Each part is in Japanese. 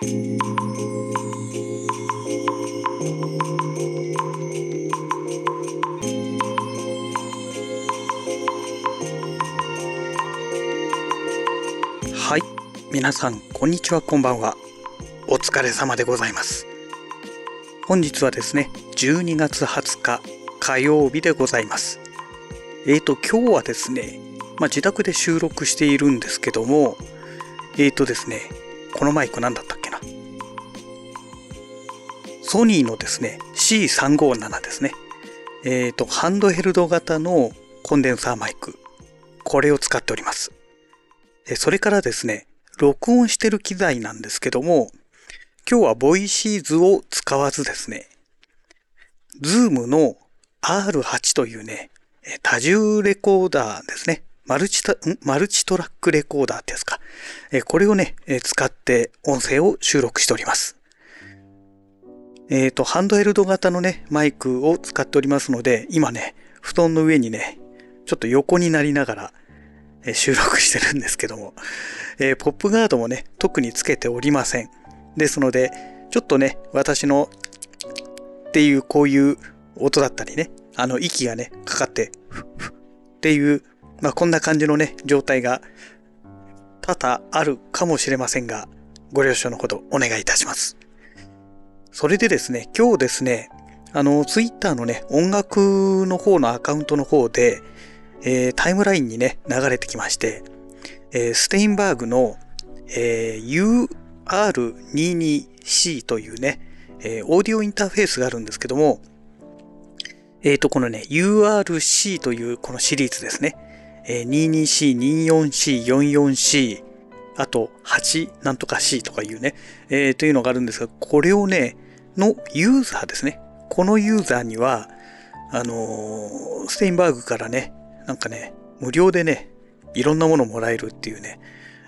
はい。皆さんこんにちはこんばんは。お疲れ様でございます。本日はですね12月20日火曜日でございます。えーと今日はですねまあ、自宅で収録しているんですけどもえーとですねこのマイク何だったソニーのですね C357 ですねえーとハンドヘルド型のコンデンサーマイクこれを使っておりますそれからですね、録音してる機材なんですけども、今日はボイシーズを使わずですね、 Zoom の R8 というね、多重レコーダーですね。マルチタマルチトラックレコーダーってやつか。これをね、使って音声を収録しております。えっ、ー、と、ハンドヘルド型のね、マイクを使っておりますので、今ね、布団の上にね、ちょっと横になりながら、え収録してるんですけども、えー、ポップガードもね、特につけておりません。ですので、ちょっとね、私のっていうこういう音だったりね、あの息がね、かかって、ふっふっていう、まあこんな感じのね、状態が多々あるかもしれませんが、ご了承のほどお願いいたします。それでですね、今日ですね、あの、ツイッターのね、音楽の方のアカウントの方で、えー、タイムラインにね、流れてきまして、えー、ステインバーグの、えー、UR22C というね、えー、オーディオインターフェースがあるんですけども、えっ、ー、と、このね、URC というこのシリーズですね。えー、22C、24C、44C、あと8なんとか C とかいうね、えー、というのがあるんですが、これをね、のユーザーですね。このユーザーには、あのー、ステインバーグからね、なんかね、無料でね、いろんなものもらえるっていうね、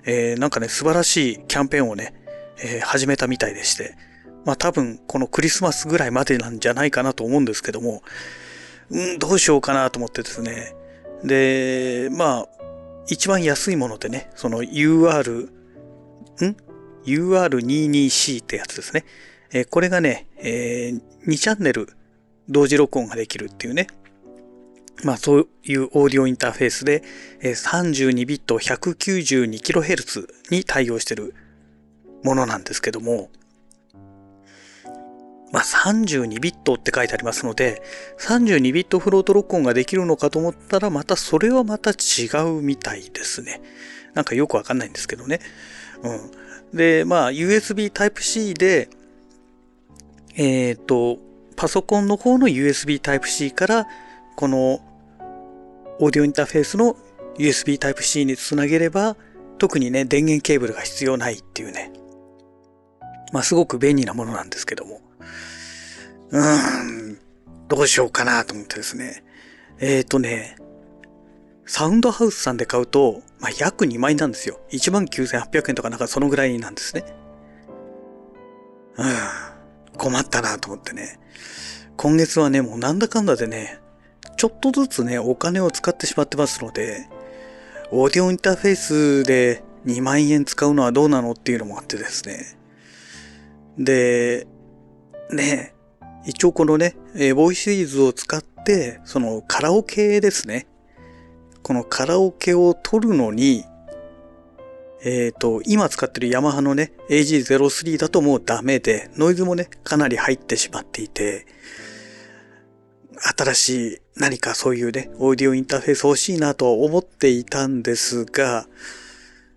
えー、なんかね、素晴らしいキャンペーンをね、えー、始めたみたいでして、まあ多分このクリスマスぐらいまでなんじゃないかなと思うんですけども、うん、どうしようかなと思ってですね。で、まあ、一番安いものでね、その UR、ん ?UR22C ってやつですね。え、これがね、え、2チャンネル同時録音ができるっていうね、まあそういうオーディオインターフェースでえ32ビット 192kHz に対応してるものなんですけども、まあ32ビットって書いてありますので、32ビットフロート録音ができるのかと思ったら、またそれはまた違うみたいですね。なんかよくわかんないんですけどね。うん。で、まあ USB Type-C で、えっ、ー、と、パソコンの方の USB Type-C からこのオーディオインターフェースの USB Type-C につなげれば、特にね、電源ケーブルが必要ないっていうね。まあ、すごく便利なものなんですけども。うーん、どうしようかなと思ってですね。えっ、ー、とね、サウンドハウスさんで買うと、まあ、約2万円なんですよ。19,800円とかなんかそのぐらいなんですね。うん、困ったなと思ってね。今月はね、もうなんだかんだでね、ちょっとずつね、お金を使ってしまってますので、オーディオインターフェースで2万円使うのはどうなのっていうのもあってですね。で、ね、一応このね、えボイシーズを使って、そのカラオケですね。このカラオケを撮るのに、えっ、ー、と、今使ってるヤマハのね、AG03 だともうダメで、ノイズもね、かなり入ってしまっていて、新しい何かそういうね、オーディオインターフェース欲しいなと思っていたんですが、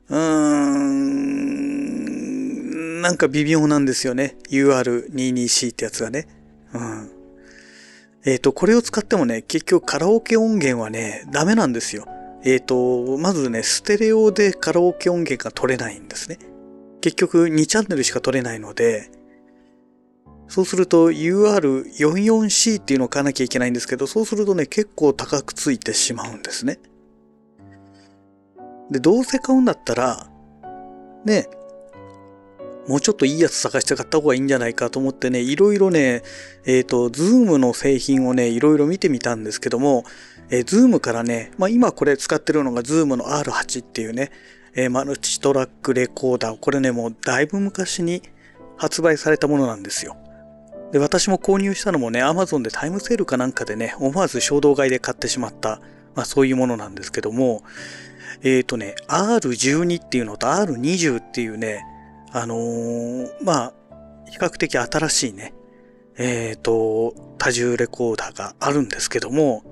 うーん、なんか微妙なんですよね。UR22C ってやつがね。うん。えっ、ー、と、これを使ってもね、結局カラオケ音源はね、ダメなんですよ。えっ、ー、と、まずね、ステレオでカラオケ音源が取れないんですね。結局2チャンネルしか取れないので、そうすると UR44C っていうのを買わなきゃいけないんですけど、そうするとね、結構高くついてしまうんですね。で、どうせ買うんだったら、ね、もうちょっといいやつ探して買った方がいいんじゃないかと思ってね、いろいろね、えっ、ー、と、 Zoom の製品をね、いろいろ見てみたんですけども、えー、 Zoom からね、まあ今これ使ってるのがズームの R8 っていうね、えー、マルチトラックレコーダー。これね、もうだいぶ昔に発売されたものなんですよ。で、私も購入したのもね、Amazon でタイムセールかなんかでね、思わず衝動買いで買ってしまった、まあそういうものなんですけども、えっ、ー、とね、R12 っていうのと R20 っていうね、あのー、まあ、比較的新しいね、えっ、ー、と、多重レコーダーがあるんですけども、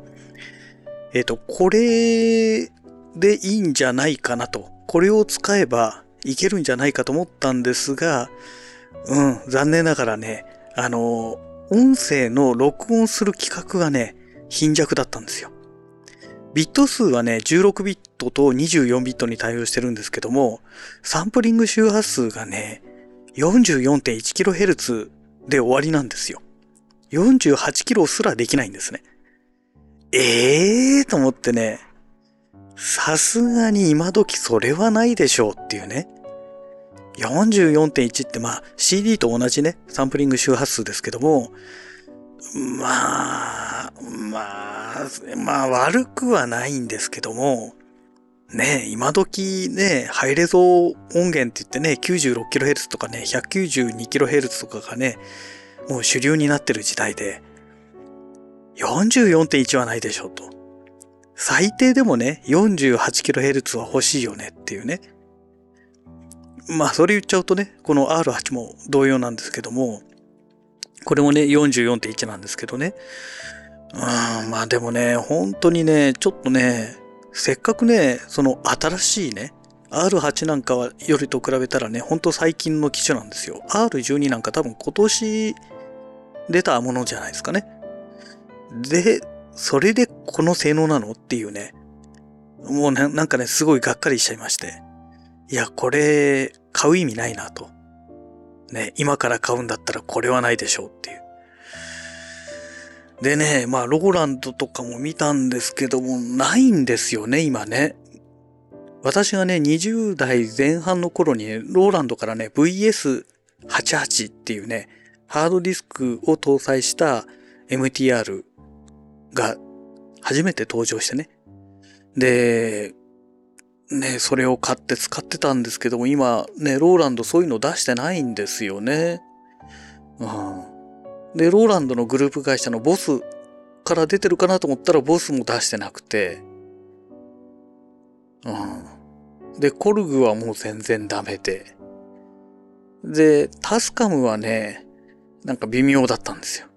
えっ、と、これでいいんじゃないかなと。これを使えばいけるんじゃないかと思ったんですが、うん、残念ながらね、あの、音声の録音する規格がね、貧弱だったんですよ。ビット数はね、16ビットと24ビットに対応してるんですけども、サンプリング周波数がね、44.1kHz で終わりなんですよ。48kHz すらできないんですね。ええーと思ってね、さすがに今時それはないでしょうっていうね。44.1ってまあ CD と同じね、サンプリング周波数ですけども、まあ、まあ、まあ悪くはないんですけども、ね今時ね、ハイレゾ音源って言ってね、96kHz とかね、192kHz とかがね、もう主流になってる時代で、44.1はないでしょうと。最低でもね、48kHz は欲しいよねっていうね。まあ、それ言っちゃうとね、この R8 も同様なんですけども、これもね、44.1なんですけどね。うん、まあでもね、本当にね、ちょっとね、せっかくね、その新しいね、R8 なんかはよりと比べたらね、ほんと最近の機種なんですよ。R12 なんか多分今年出たものじゃないですかね。で、それでこの性能なの？っていうね。もうなんかね、すごいがっかりしちゃいまして。いや、これ、買う意味ないなと。ね、今から買うんだったらこれはないでしょうっていう。でね、まあ、ローランドとかも見たんですけども、ないんですよね、今ね。私がね、20代前半の頃に、ローランドからね、VS88 っていうね、ハードディスクを搭載した MTR が初めて登場してね。で、ね、それを買って使ってたんですけども、今ね、ローランドそういうの出してないんですよね。うん。で、ローランドのグループ会社のボスから出てるかなと思ったらボスも出してなくて、うん。で、コルグはもう全然ダメで。で、タスカムはね、なんか微妙だったんですよ。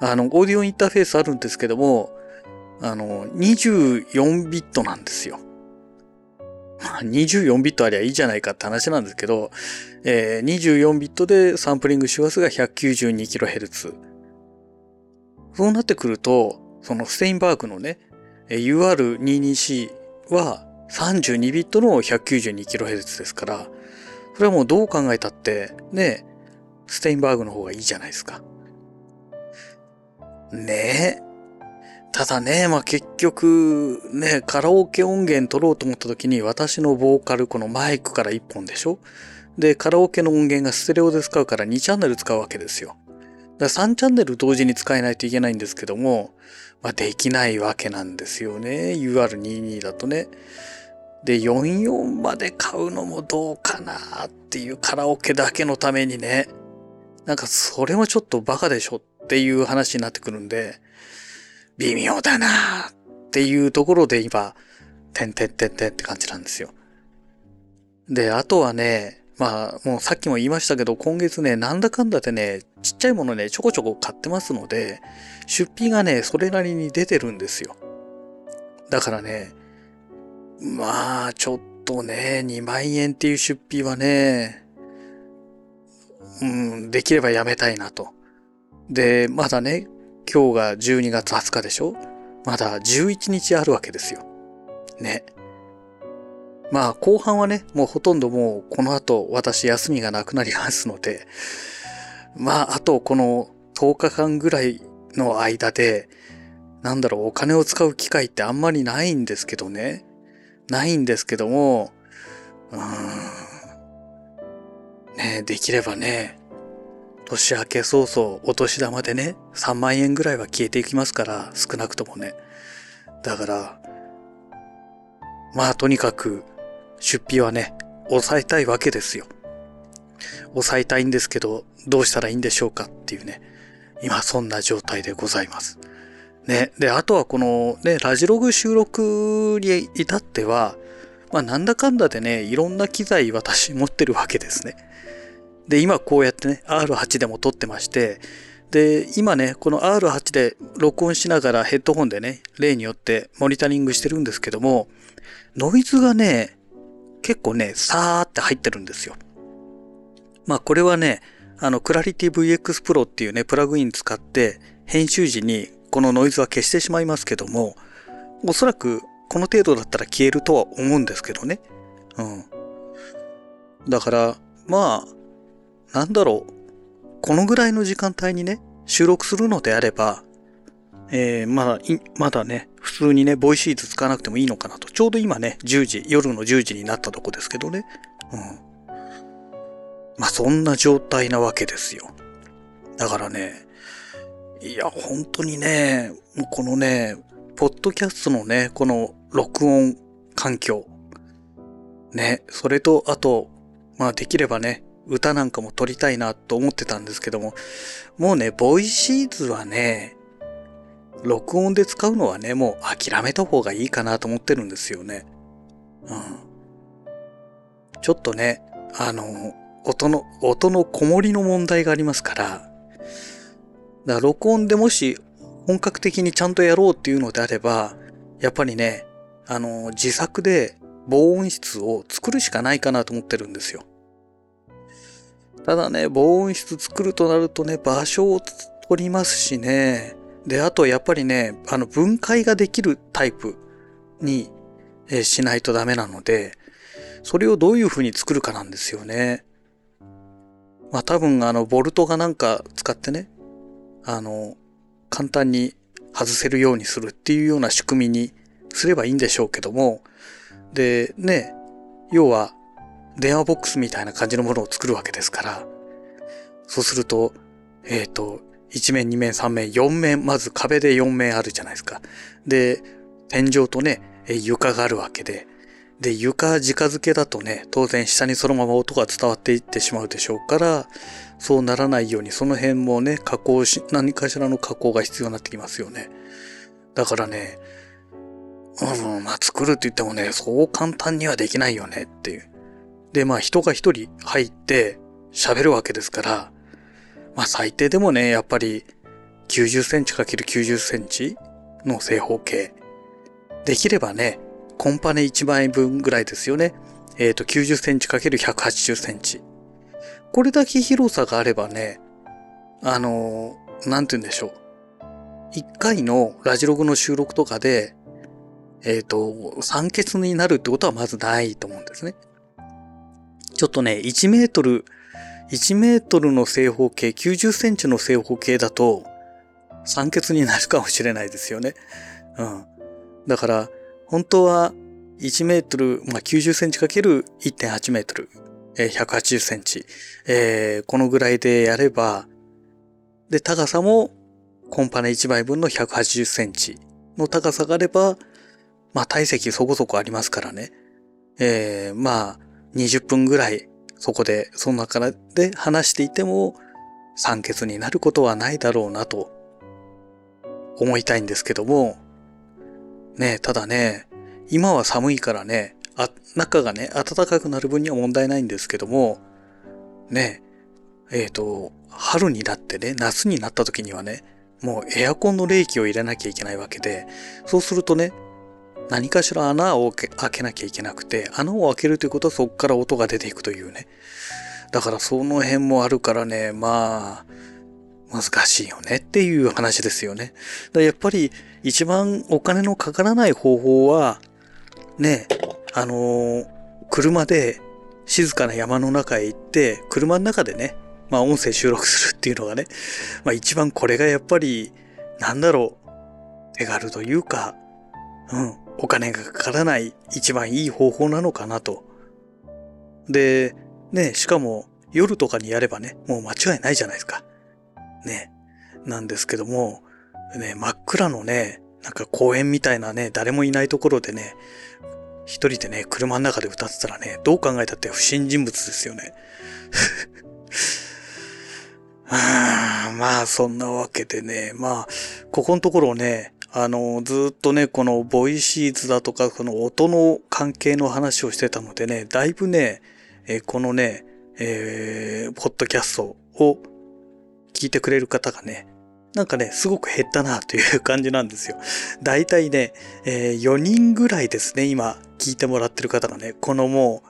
あの、オーディオインターフェースあるんですけども、あの、24ビットなんですよ。まあ、24ビットありゃいいじゃないかって話なんですけど、えー、24ビットでサンプリング周波数が 192kHz。そうなってくると、そのステインバーグのね、UR22C は32ビットの 192kHz ですから、それはもうどう考えたって、ね、ステインバーグの方がいいじゃないですか。ねえ。ただね、まあ結局、ね、カラオケ音源取ろうと思った時に私のボーカル、このマイクから1本でしょ？で、カラオケの音源がステレオで使うから2チャンネル使うわけですよ。だから3チャンネル同時に使えないといけないんですけども、まあできないわけなんですよね。UR22 だとね。で、44まで買うのもどうかなっていうカラオケだけのためにね。なんかそれもちょっとバカでしょっていう話になってくるんで、微妙だなっていうところで今、てんてんてんてんって感じなんですよ。で、あとはね、まあ、もうさっきも言いましたけど、今月ね、なんだかんだでね、ちっちゃいものね、ちょこちょこ買ってますので、出費がね、それなりに出てるんですよ。だからね、まあ、ちょっとね、2万円っていう出費はね、うん、できればやめたいなと。で、まだね、今日が12月20日でしょ？まだ11日あるわけですよ。ね。まあ後半はね、もうほとんどもうこの後私休みがなくなりますので、まああとこの10日間ぐらいの間で、なんだろう、お金を使う機会ってあんまりないんですけどね。ないんですけども、うーん。ねできればね、年明け早々お年玉でね、3万円ぐらいは消えていきますから、少なくともね。だから、まあとにかく出費はね、抑えたいわけですよ。抑えたいんですけど、どうしたらいいんでしょうかっていうね、今そんな状態でございます。ね、で、あとはこのね、ラジログ収録に至っては、まあなんだかんだでね、いろんな機材私持ってるわけですね。で、今こうやってね、R8 でも撮ってまして、で、今ね、この R8 で録音しながらヘッドホンでね、例によってモニタリングしてるんですけども、ノイズがね、結構ね、さーって入ってるんですよ。まあこれはね、あの、クラリティ VX Pro っていうね、プラグイン使って、編集時にこのノイズは消してしまいますけども、おそらくこの程度だったら消えるとは思うんですけどね。うん。だから、まあ、なんだろう。このぐらいの時間帯にね、収録するのであれば、えー、まだ、まだね、普通にね、ボイシーズ使わなくてもいいのかなと。ちょうど今ね、10時、夜の10時になったとこですけどね。うん。まあ、そんな状態なわけですよ。だからね、いや、本当にね、もうこのね、ポッドキャストのね、この録音環境。ね、それと、あと、まあできればね、歌なんかも撮りたいなと思ってたんですけども、もうね、ボイシーズはね、録音で使うのはね、もう諦めた方がいいかなと思ってるんですよね。うん。ちょっとね、あの、音の、音のこもりの問題がありますから、だから録音でもし本格的にちゃんとやろうっていうのであれば、やっぱりね、あの、自作で防音室を作るしかないかなと思ってるんですよ。ただね、防音室作るとなるとね、場所を取りますしね、で、あとやっぱりね、あの分解ができるタイプに、えしないとダメなので、それをどういう風に作るかなんですよね。まあ多分あの、ボルトがなんか使ってね、あの、簡単に外せるようにするっていうような仕組みにすればいいんでしょうけども、で、ね、要は電話ボックスみたいな感じのものを作るわけですから、そうすると、えっ、ー、と、1面、2面、3面、4面、まず壁で4面あるじゃないですか。で、天井とね、床があるわけで、で、床直付けだとね、当然下にそのまま音が伝わっていってしまうでしょうから、そうならないようにその辺もね、加工し、何かしらの加工が必要になってきますよね。だからね、うん、まあ作るって言ってもね、そう簡単にはできないよねっていう。で、まあ人が一人入って喋るわけですから、まあ最低でもね、やっぱり90センチ ×90 センチの正方形。できればね、コンパネ1枚分ぐらいですよね。えっ、ー、と、90センチ ×180 センチ。これだけ広さがあればね、あのー、なんて言うんでしょう。一回のラジログの収録とかで、えっ、ー、と、酸欠になるってことはまずないと思うんですね。ちょっとね、1メートル、1メートルの正方形、90センチの正方形だと、酸欠になるかもしれないですよね。うん。だから、本当は1メートル、まあ、90センチかける1.8メートル、えー、180センチ、えー、このぐらいでやれば、で、高さもコンパネ1枚分の180センチの高さがあれば、まあ体積そこそこありますからね。えー、まあ、20分ぐらいそこで、その中で話していても酸欠になることはないだろうなと思いたいんですけども、ねただね、今は寒いからね、あ、中がね、暖かくなる分には問題ないんですけども、ねえっ、ー、と、春になってね、夏になった時にはね、もうエアコンの冷気を入れなきゃいけないわけで、そうするとね、何かしら穴を開けなきゃいけなくて、穴を開けるということはそこから音が出ていくというね。だからその辺もあるからね、まあ、難しいよねっていう話ですよね。だやっぱり一番お金のかからない方法は、ね、あのー、車で静かな山の中へ行って、車の中でね、まあ音声収録するっていうのがね、まあ一番これがやっぱり、なんだろう、手軽というか、うん、お金がかからない一番いい方法なのかなと。で、ね、しかも夜とかにやればね、もう間違いないじゃないですか。ね。なんですけども、ね、真っ暗のね、なんか公園みたいなね、誰もいないところでね、一人でね、車の中で歌ってたらね、どう考えたって不審人物ですよね。あまあ、そんなわけでね、まあ、ここのところね、あの、ずっとね、このボイシーズだとか、この音の関係の話をしてたのでね、だいぶね、え、このね、えー、ポッドキャストを聞いてくれる方がね、なんかね、すごく減ったなという感じなんですよ。だいたいね、えー、4人ぐらいですね、今聞いてもらってる方がね、このも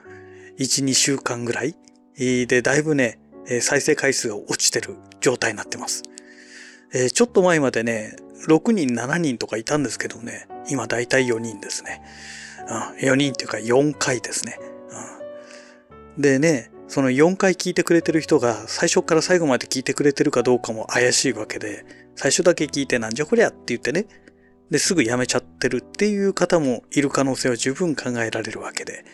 う1、2週間ぐらいで、だいぶね、再生回数が落ちてる状態になってます。えー、ちょっと前までね、6人、7人とかいたんですけどね、今だいたい4人ですね。うん、4人っていうか4回ですね。うん、でね、その4回聞いてくれてる人が最初から最後まで聞いてくれてるかどうかも怪しいわけで、最初だけ聞いてなんじゃこりゃって言ってね、で、すぐやめちゃってるっていう方もいる可能性は十分考えられるわけで。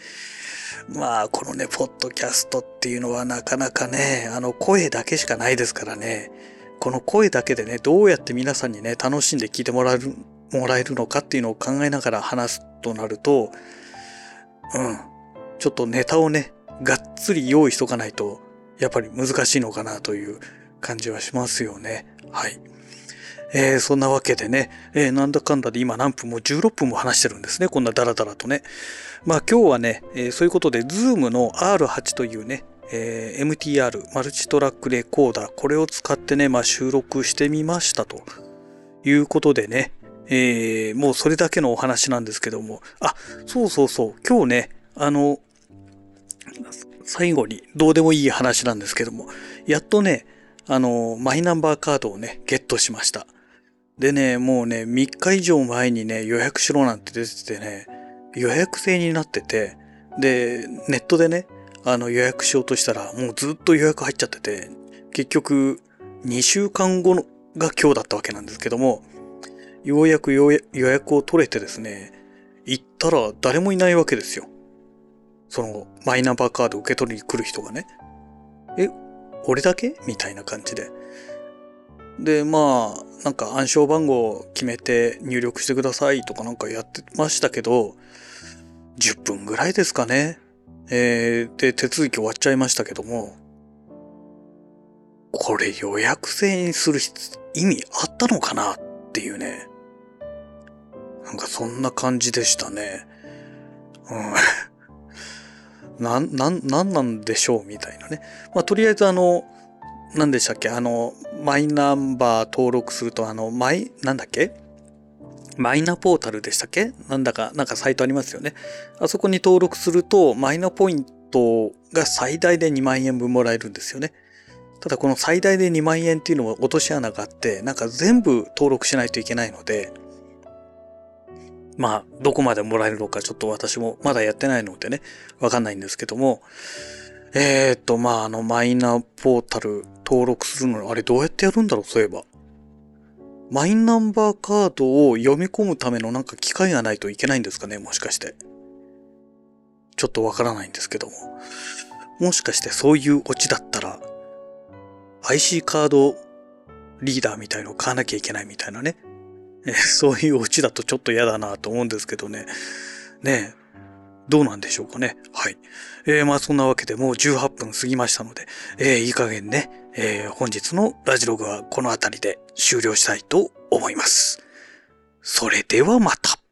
まあ、このね、ポッドキャストっていうのはなかなかね、あの、声だけしかないですからね、この声だけでね、どうやって皆さんにね、楽しんで聞いてもらえる、もらえるのかっていうのを考えながら話すとなると、うん、ちょっとネタをね、がっつり用意しとかないと、やっぱり難しいのかなという感じはしますよね。はい。えー、そんなわけでね、えー、なんだかんだで今何分も16分も話してるんですね。こんなダラダラとね。まあ今日はね、えー、そういうことで、 Zoom の R8 というね、え MTR、マルチトラックレコーダー、これを使ってね、まあ収録してみましたと。いうことでね、えもうそれだけのお話なんですけども、あ、そうそうそう、今日ね、あの、最後にどうでもいい話なんですけども、やっとね、あの、マイナンバーカードをね、ゲットしました。でね、もうね、3日以上前にね、予約しろなんて出ててね、予約制になってて、で、ネットでね、あの予約しようとしたら、もうずっと予約入っちゃってて、結局、2週間後のが今日だったわけなんですけども、ようやく予約を取れてですね、行ったら誰もいないわけですよ。その、マイナンバーカード受け取りに来る人がね。え、俺だけ？みたいな感じで。で、まあ、なんか暗証番号を決めて入力してくださいとかなんかやってましたけど、10分ぐらいですかね。えー、で、手続き終わっちゃいましたけども、これ予約制にする意味あったのかなっていうね。なんかそんな感じでしたね。うん。な、な、なんなんでしょうみたいなね。まあ、とりあえずあの、何でしたっけあの、マイナンバー登録すると、あの、マイ、なんだっけ？マイナポータルでしたっけ？なんだか、なんかサイトありますよね。あそこに登録すると、マイナポイントが最大で2万円分もらえるんですよね。ただこの最大で2万円っていうのは落とし穴があって、なんか全部登録しないといけないので、まあ、どこまでもらえるのかちょっと私もまだやってないのでね、わかんないんですけども、えー、っと、まあ、あの、マイナポータル登録するの、あれどうやってやるんだろう、そういえば。マイナンバーカードを読み込むためのなんか機械がないといけないんですかね、もしかして。ちょっとわからないんですけども。もしかしてそういうオチだったら、IC カードリーダーみたいのを買わなきゃいけないみたいなね。えそういうオチだとちょっと嫌だなと思うんですけどね。ねえどうなんでしょうかね？はい。えー、まあそんなわけでもう18分過ぎましたので、えー、いい加減ね、えー、本日のラジログはこの辺りで終了したいと思います。それではまた。